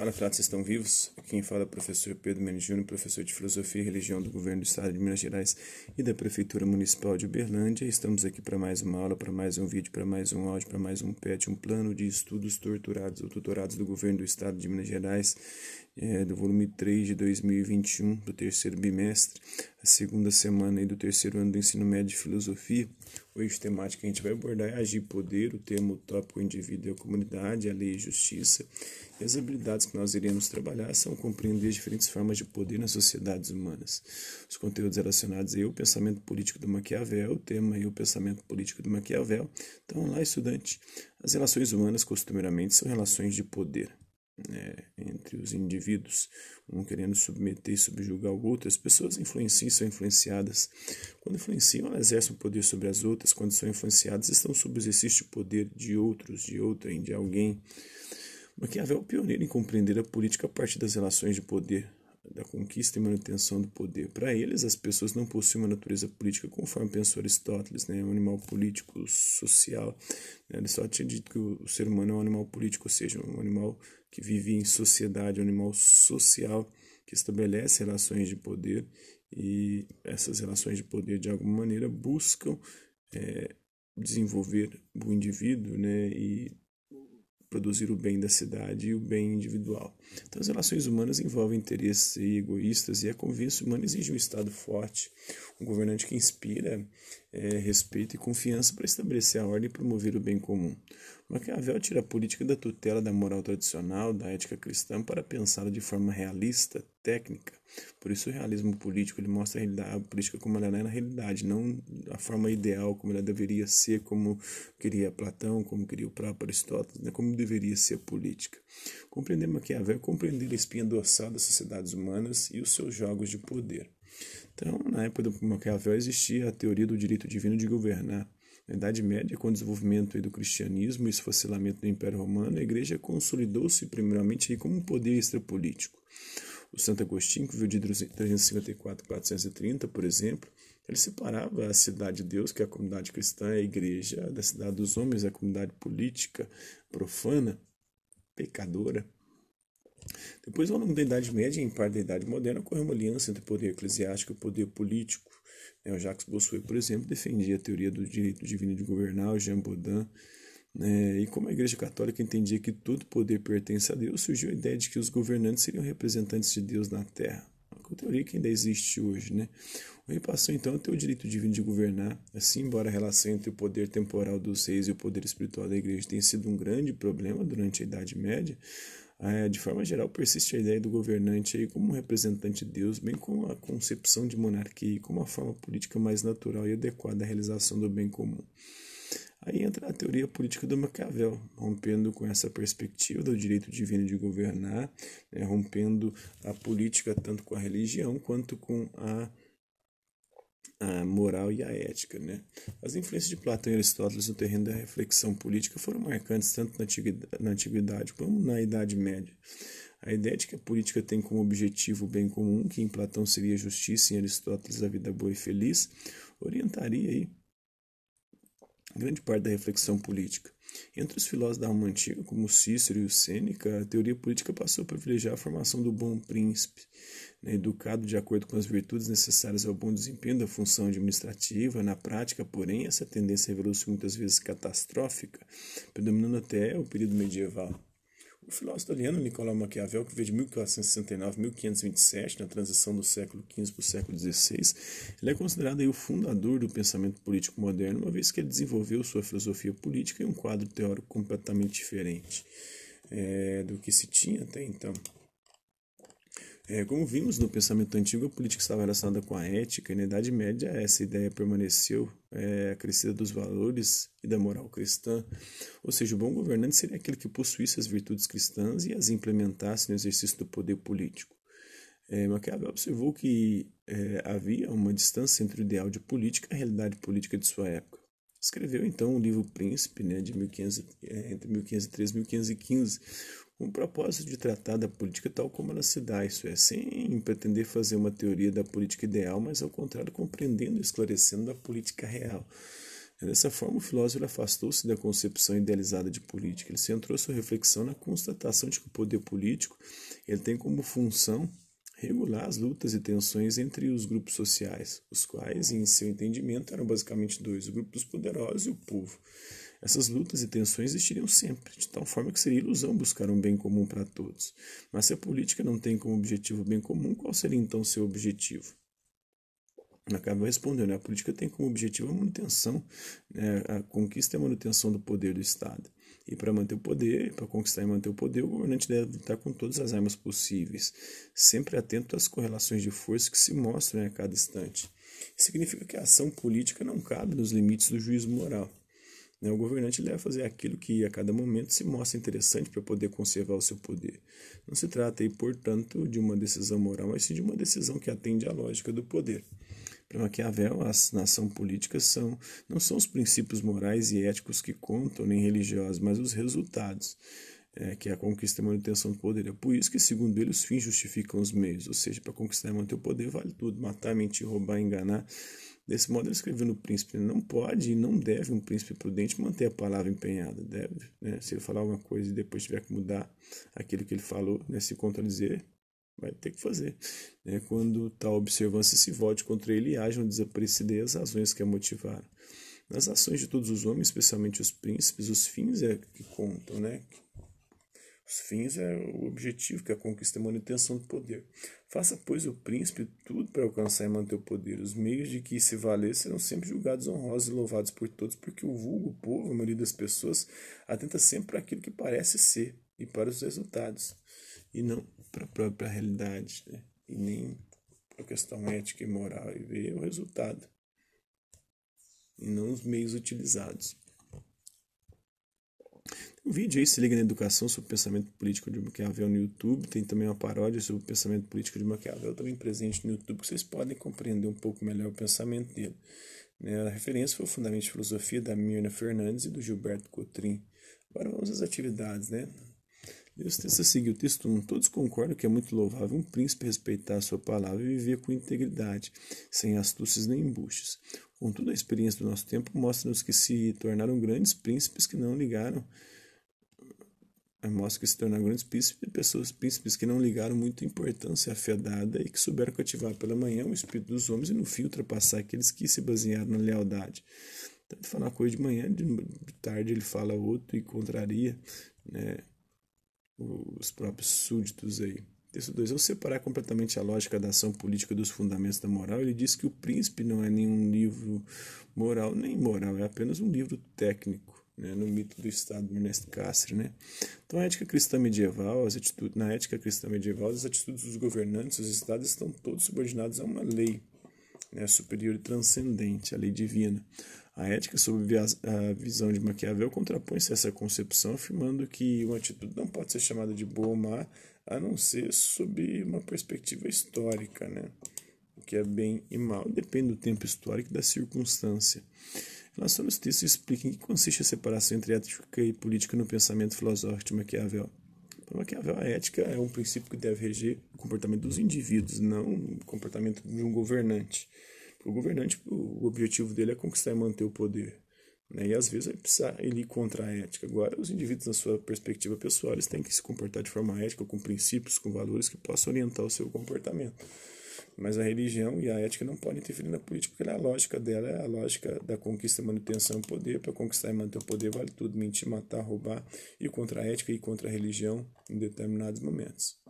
Fala, fratos, estão vivos? Quem fala é o professor Pedro Mendes Júnior, professor de Filosofia e Religião do Governo do Estado de Minas Gerais e da Prefeitura Municipal de Uberlândia. Estamos aqui para mais uma aula, para mais um vídeo, para mais um áudio, para mais um PET, um plano de estudos torturados ou tutorados do Governo do Estado de Minas Gerais, é, do volume 3 de 2021, do terceiro bimestre, a segunda semana aí do terceiro ano do ensino médio de Filosofia. O eixo temático que a gente vai abordar é agir poder, o termo tópico indivíduo e a comunidade, a lei e a justiça. E as habilidades que nós iremos trabalhar são compreender as diferentes formas de poder nas sociedades humanas. Os conteúdos relacionados aí ao pensamento político do Maquiavel, o tema aí o pensamento político do Maquiavel. Então, lá, estudante, as relações humanas costumeiramente são relações de poder né, entre os indivíduos, um querendo submeter e subjugar o outro. As pessoas influenciam são influenciadas. Quando influenciam, elas exercem poder sobre as outras. Quando são influenciadas, estão sob o exercício de poder de outros, de outrem, de alguém. Maquiavel é o pioneiro em compreender a política a partir das relações de poder, da conquista e manutenção do poder. Para eles, as pessoas não possuem uma natureza política conforme pensou Aristóteles, né? um animal político social. Né? Aristóteles tinha dito que o ser humano é um animal político, ou seja, um animal que vive em sociedade, um animal social que estabelece relações de poder e essas relações de poder, de alguma maneira, buscam é, desenvolver o indivíduo né? e produzir o bem da cidade e o bem individual. Então, as relações humanas envolvem interesses egoístas e a convivência humana exige um Estado forte, um governante que inspira é, respeito e confiança para estabelecer a ordem e promover o bem comum. Maquiavel tira a política da tutela da moral tradicional, da ética cristã, para pensá-la de forma realista, técnica. Por isso, o realismo político ele mostra a, a política como ela é na realidade, não a forma ideal, como ela deveria ser, como queria Platão, como queria o próprio Aristóteles, né, como deveria ser a política. Compreender Maquiavel é compreender a espinha dorsal das sociedades humanas e os seus jogos de poder. Então, na época do Maquiavel existia a teoria do direito divino de governar na Idade Média, com o desenvolvimento do cristianismo e esfacelamento do Império Romano, a Igreja consolidou-se primeiramente como um poder extrapolítico. O Santo Agostinho, que viu de 354 a 430, por exemplo, ele separava a cidade de Deus, que é a comunidade cristã, a igreja, da cidade dos homens, a comunidade política, profana, pecadora. Depois, ao longo da Idade Média e em parte da Idade Moderna, ocorreu uma aliança entre o poder eclesiástico e o poder político. O Jacques Bossuet, por exemplo, defendia a teoria do direito divino de governar, o Jean Baudin, né? e como a Igreja Católica entendia que todo poder pertence a Deus, surgiu a ideia de que os governantes seriam representantes de Deus na Terra. Uma teoria que ainda existe hoje. Né? O rei passou então a ter o direito divino de governar. Assim, embora a relação entre o poder temporal dos reis e o poder espiritual da Igreja tenha sido um grande problema durante a Idade Média, de forma geral, persiste a ideia do governante como um representante de Deus, bem como a concepção de monarquia como a forma política mais natural e adequada à realização do bem comum. Aí entra a teoria política do Maquiavel, rompendo com essa perspectiva do direito divino de governar, né, rompendo a política tanto com a religião quanto com a a moral e a ética. Né? As influências de Platão e Aristóteles no terreno da reflexão política foram marcantes tanto na antiguidade, na antiguidade como na Idade Média. A ideia de que a política tem como objetivo o bem comum, que em Platão seria a justiça e em Aristóteles a vida boa e feliz, orientaria aí grande parte da reflexão política. Entre os filósofos da Roma Antiga, como Cícero e o Sêneca, a teoria política passou a privilegiar a formação do bom príncipe, né, educado de acordo com as virtudes necessárias ao bom desempenho da função administrativa. Na prática, porém, essa tendência revelou-se muitas vezes catastrófica, predominando até o período medieval. O filósofo italiano Nicolau Maquiavel, que veio de 1469 a 1527, na transição do século XV para o século XVI, ele é considerado aí o fundador do pensamento político moderno, uma vez que ele desenvolveu sua filosofia política em um quadro teórico completamente diferente é, do que se tinha até então. É, como vimos no pensamento antigo, a política estava relacionada com a ética, e na Idade Média essa ideia permaneceu, é, a crescida dos valores e da moral cristã. Ou seja, o bom governante seria aquele que possuísse as virtudes cristãs e as implementasse no exercício do poder político. É, Maquiavel observou que é, havia uma distância entre o ideal de política e a realidade política de sua época. Escreveu então o livro Príncipe, né, de 1500, é, entre 1513 e 1515, com o propósito de tratar da política tal como ela se dá, isso é, sem pretender fazer uma teoria da política ideal, mas ao contrário, compreendendo e esclarecendo a política real. Dessa forma, o filósofo afastou-se da concepção idealizada de política. Ele centrou sua reflexão na constatação de que o poder político ele tem como função regular as lutas e tensões entre os grupos sociais, os quais, em seu entendimento, eram basicamente dois: o grupo dos poderosos e o povo. Essas lutas e tensões existiriam sempre, de tal forma que seria ilusão buscar um bem comum para todos. Mas se a política não tem como objetivo o bem comum, qual seria então seu objetivo? Acaba respondendo, né? a política tem como objetivo a manutenção, né? a conquista e a manutenção do poder do Estado. E para manter o poder, para conquistar e manter o poder, o governante deve estar com todas as armas possíveis, sempre atento às correlações de força que se mostram a cada instante. Significa que a ação política não cabe nos limites do juízo moral. Né? O governante deve fazer aquilo que a cada momento se mostra interessante para poder conservar o seu poder. Não se trata aí, portanto, de uma decisão moral, mas sim de uma decisão que atende à lógica do poder. Para Maquiavel, as nação políticas são, não são os princípios morais e éticos que contam, nem religiosos, mas os resultados, é, que é a conquista e a manutenção do poder. É por isso que, segundo ele, os fins justificam os meios, ou seja, para conquistar e manter o poder vale tudo, matar, mentir, roubar, enganar. Desse modo, ele escreveu no príncipe: não pode e não deve um príncipe prudente manter a palavra empenhada. Deve, né, se ele falar alguma coisa e depois tiver que mudar aquilo que ele falou, né, se contradizer, vai ter que fazer. Né? Quando tal observância se volte contra ele e hajam desaparecer as razões que a motivaram. Nas ações de todos os homens, especialmente os príncipes, os fins é que contam, né? Os fins é o objetivo, que é a conquista e a manutenção do poder. Faça, pois, o príncipe tudo para alcançar e manter o poder. Os meios de que se valer serão sempre julgados honrosos e louvados por todos, porque o vulgo, o povo, a maioria das pessoas, atenta sempre para aquilo que parece ser e para os resultados, e não para a própria realidade, né? e nem para a questão ética e moral, e ver o resultado, e não os meios utilizados. Tem um vídeo aí, se liga na educação sobre o pensamento político de Maquiavel no YouTube, tem também uma paródia sobre o pensamento político de Maquiavel também presente no YouTube, que vocês podem compreender um pouco melhor o pensamento dele. Né? A referência foi o Fundamento de Filosofia da Mirna Fernandes e do Gilberto Cotrim. Agora vamos às atividades, né? Deus texto seguir, o texto 1. Todos concordam que é muito louvável um príncipe respeitar a sua palavra e viver com integridade, sem astúcias nem embuches. Contudo, a experiência do nosso tempo mostra-nos que se tornaram grandes príncipes que não ligaram mostra que se tornaram grandes príncipes pessoas, príncipes que não ligaram muita importância à fé dada e que souberam cativar pela manhã o espírito dos homens e no fim ultrapassar aqueles que se basearam na lealdade. Então, ele fala uma coisa de manhã, de tarde ele fala outro e contraria, né? os próprios súditos aí. Texto 2. Ao separar completamente a lógica da ação política dos fundamentos da moral, ele diz que o Príncipe não é nenhum livro moral nem moral, é apenas um livro técnico, né, no mito do Estado de Ernest Castro. Né? Então, a ética cristã medieval, as atitudes, na ética cristã medieval, as atitudes dos governantes, os estados estão todos subordinados a uma lei né, superior e transcendente, a lei divina. A ética, sob a visão de Maquiavel, contrapõe-se a essa concepção, afirmando que uma atitude não pode ser chamada de boa ou má, a não ser sob uma perspectiva histórica, né? O que é bem e mal depende do tempo histórico e da circunstância. Relação aos textos explica em que consiste a separação entre ética e política no pensamento filosófico de Maquiavel. Para Maquiavel, a ética é um princípio que deve reger o comportamento dos indivíduos, não o comportamento de um governante o governante, o objetivo dele é conquistar e manter o poder. Né? E às vezes vai precisar ele ir contra a ética. Agora, os indivíduos, na sua perspectiva pessoal, eles têm que se comportar de forma ética, com princípios, com valores que possam orientar o seu comportamento. Mas a religião e a ética não podem interferir na política, porque a lógica dela é a lógica da conquista, manutenção e poder. Para conquistar e manter o poder, vale tudo: mentir, matar, roubar, ir contra a ética e contra a religião em determinados momentos.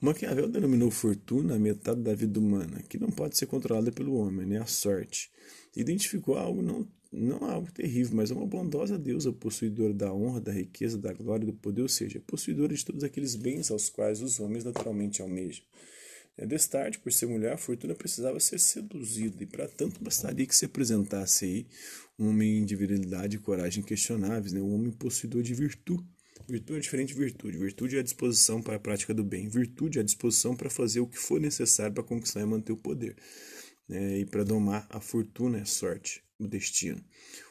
Maquiavel denominou fortuna a metade da vida humana, que não pode ser controlada pelo homem, né? a sorte. Identificou algo não, não algo terrível, mas uma bondosa deusa possuidora da honra, da riqueza, da glória e do poder, ou seja, possuidora de todos aqueles bens aos quais os homens naturalmente almejam. É, Destarte, por ser mulher, a fortuna precisava ser seduzida, e para tanto bastaria que se apresentasse aí um homem de virilidade e coragem questionáveis, né? um homem possuidor de virtude Virtude é diferente de virtude. Virtude é a disposição para a prática do bem. Virtude é a disposição para fazer o que for necessário para conquistar e manter o poder. É, e para domar a fortuna, a sorte, o destino.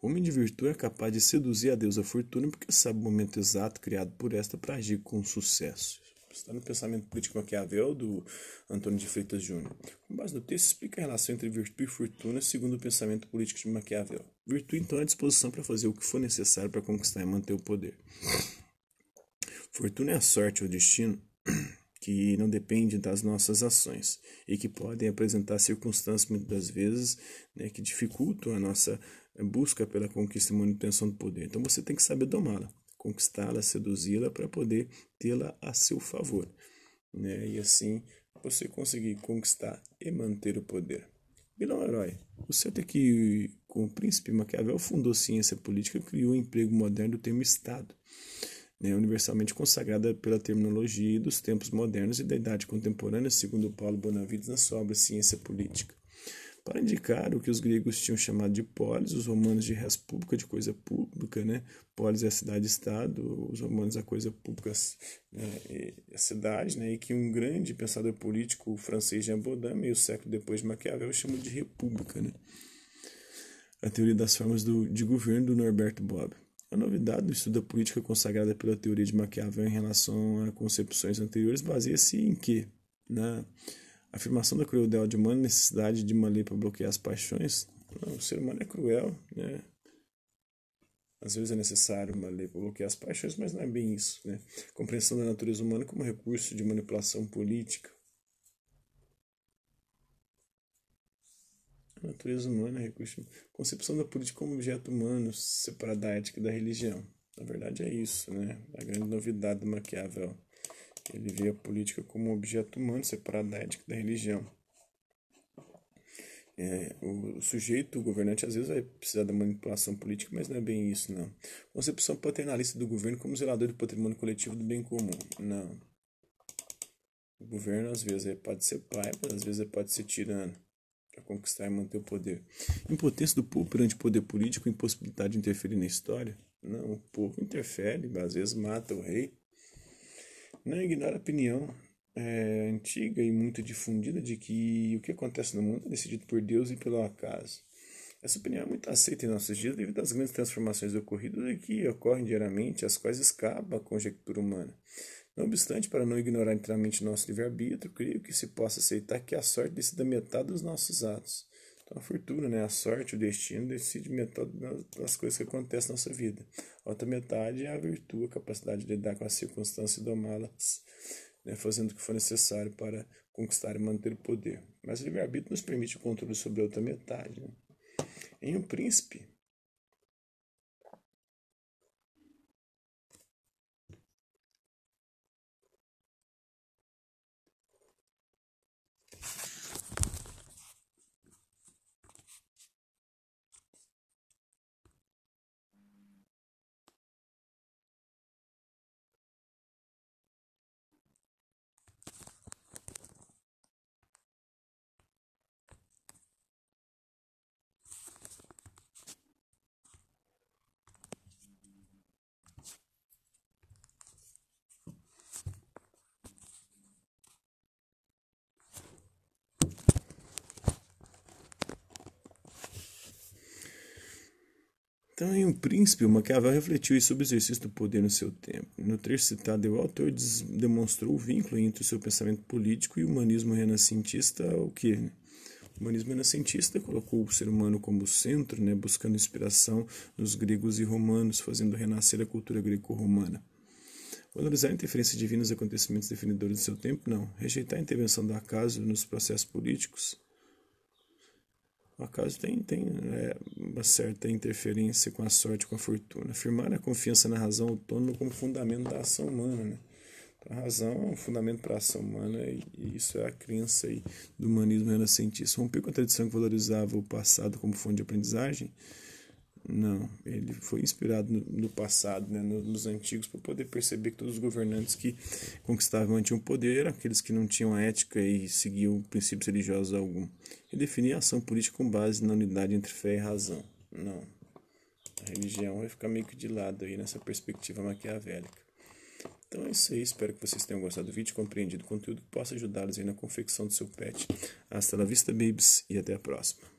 O homem de virtude é capaz de seduzir a deusa fortuna porque sabe o momento exato criado por esta para agir com sucesso. Está no pensamento político Maquiavel do Antônio de Freitas Júnior. Com base no texto, explica a relação entre virtude e fortuna segundo o pensamento político de Maquiavel. Virtude, então, é a disposição para fazer o que for necessário para conquistar e manter o poder. Fortuna é a sorte ou destino que não depende das nossas ações e que podem apresentar circunstâncias muitas das vezes né, que dificultam a nossa busca pela conquista e manutenção do poder. Então você tem que saber domá-la, conquistá-la, seduzi-la para poder tê-la a seu favor. Né? E assim você conseguir conquistar e manter o poder. Bilão Herói, o certo é que com o príncipe Maquiavel fundou ciência política e criou o emprego moderno do termo Estado né, universalmente consagrada pela terminologia dos tempos modernos e da idade contemporânea, segundo Paulo Bonavides na sua obra Ciência Política. Para indicar o que os gregos tinham chamado de polis, os romanos de res pública, de coisa pública, né? Polis é a cidade-estado, os romanos a coisa pública, né? a cidade, né? E que um grande pensador político francês, Jean Baudin, meio século depois de Maquiavel, chamou de república, né? A teoria das formas do, de governo do Norberto Bob. A novidade do estudo da política consagrada pela teoria de Maquiavel em relação a concepções anteriores baseia-se em que, na afirmação da crueldade humana, necessidade de uma lei para bloquear as paixões, não, o ser humano é cruel, né? Às vezes é necessário uma lei para bloquear as paixões, mas não é bem isso, né? Compreensão da natureza humana como recurso de manipulação política A natureza humana, recurso, concepção da política como objeto humano, separado da ética e da religião. Na verdade é isso, né? A grande novidade do Maquiavel. Ele vê a política como objeto humano, separado da ética da religião. É, o, sujeito, o governante, às vezes vai precisar da manipulação política, mas não é bem isso, não. Concepção paternalista do governo como zelador do patrimônio coletivo do bem comum. Não. O governo, às vezes, pode ser pai, mas às vezes pode ser tirano para conquistar e manter o poder. Impotência do povo perante o poder político, impossibilidade de interferir na história? Não, o povo interfere, às vezes mata o rei. Não ignora a opinião é, antiga e muito difundida de que o que acontece no mundo é decidido por Deus e pelo acaso. Essa opinião é muito aceita em nossos dias devido às grandes transformações ocorridas e que ocorrem diariamente, as quais escapam à conjectura humana. Não obstante, para não ignorar inteiramente nosso livre-arbítrio, creio que se possa aceitar que a sorte decida metade dos nossos atos. Então, a fortuna, né, a sorte, o destino, decide metade das coisas que acontecem na nossa vida. A outra metade é a virtude, a capacidade de lidar com as circunstâncias e domá-las, né, fazendo o que for necessário para conquistar e manter o poder. Mas o livre-arbítrio nos permite o controle sobre a outra metade. Né? Em O Príncipe, Então, em O Príncipe, Maquiavel refletiu sobre o exercício do poder no seu tempo. No trecho citado, o autor demonstrou o vínculo entre o seu pensamento político e o humanismo renascentista, o que? Né? O humanismo renascentista colocou o ser humano como centro, né, buscando inspiração nos gregos e romanos, fazendo renascer a cultura greco-romana. Valorizar a interferência divina nos acontecimentos definidores do seu tempo? Não. Rejeitar a intervenção do acaso nos processos políticos? O acaso tem, tem é, uma certa interferência com a sorte, com a fortuna. Afirmar a confiança na razão autônoma como fundamento da ação humana. Né? A razão é um fundamento para a ação humana e, e isso é a crença aí do humanismo renascentista. Romper com a tradição que valorizava o passado como fonte de aprendizagem não, ele foi inspirado no, no passado, né, nos, nos antigos, para poder perceber que todos os governantes que conquistavam mantinham poder eram aqueles que não tinham ética e seguiam princípios religiosos algum. E definia a ação política com base na unidade entre fé e razão. Não. A religião vai ficar meio que de lado aí nessa perspectiva maquiavélica. Então é isso aí, espero que vocês tenham gostado do vídeo, compreendido o conteúdo que possa ajudá-los aí na confecção do seu pet. Hasta la vista, babies, e até a próxima.